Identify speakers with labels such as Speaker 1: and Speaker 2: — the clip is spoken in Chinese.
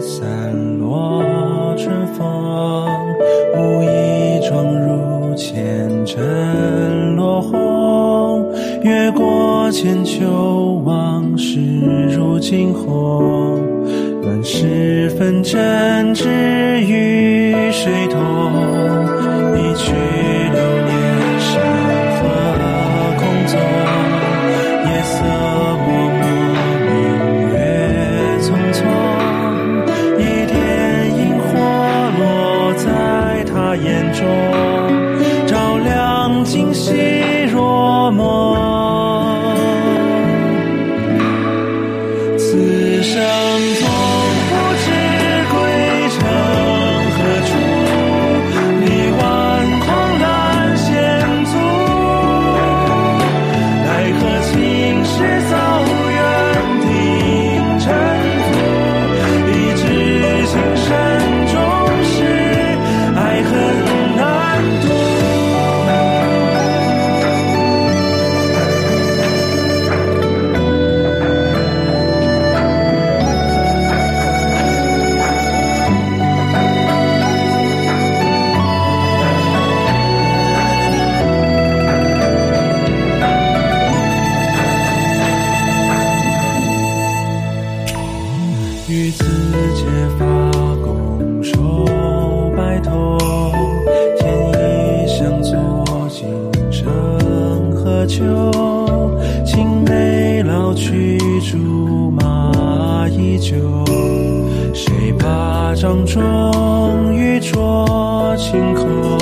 Speaker 1: 散落春风无意撞入前尘落红越过千秋往事如惊鸿乱世纷争知与谁同与子结发，共守白头。天一向做，今生何求？青梅老去，竹马依旧。谁把掌中玉镯？轻扣。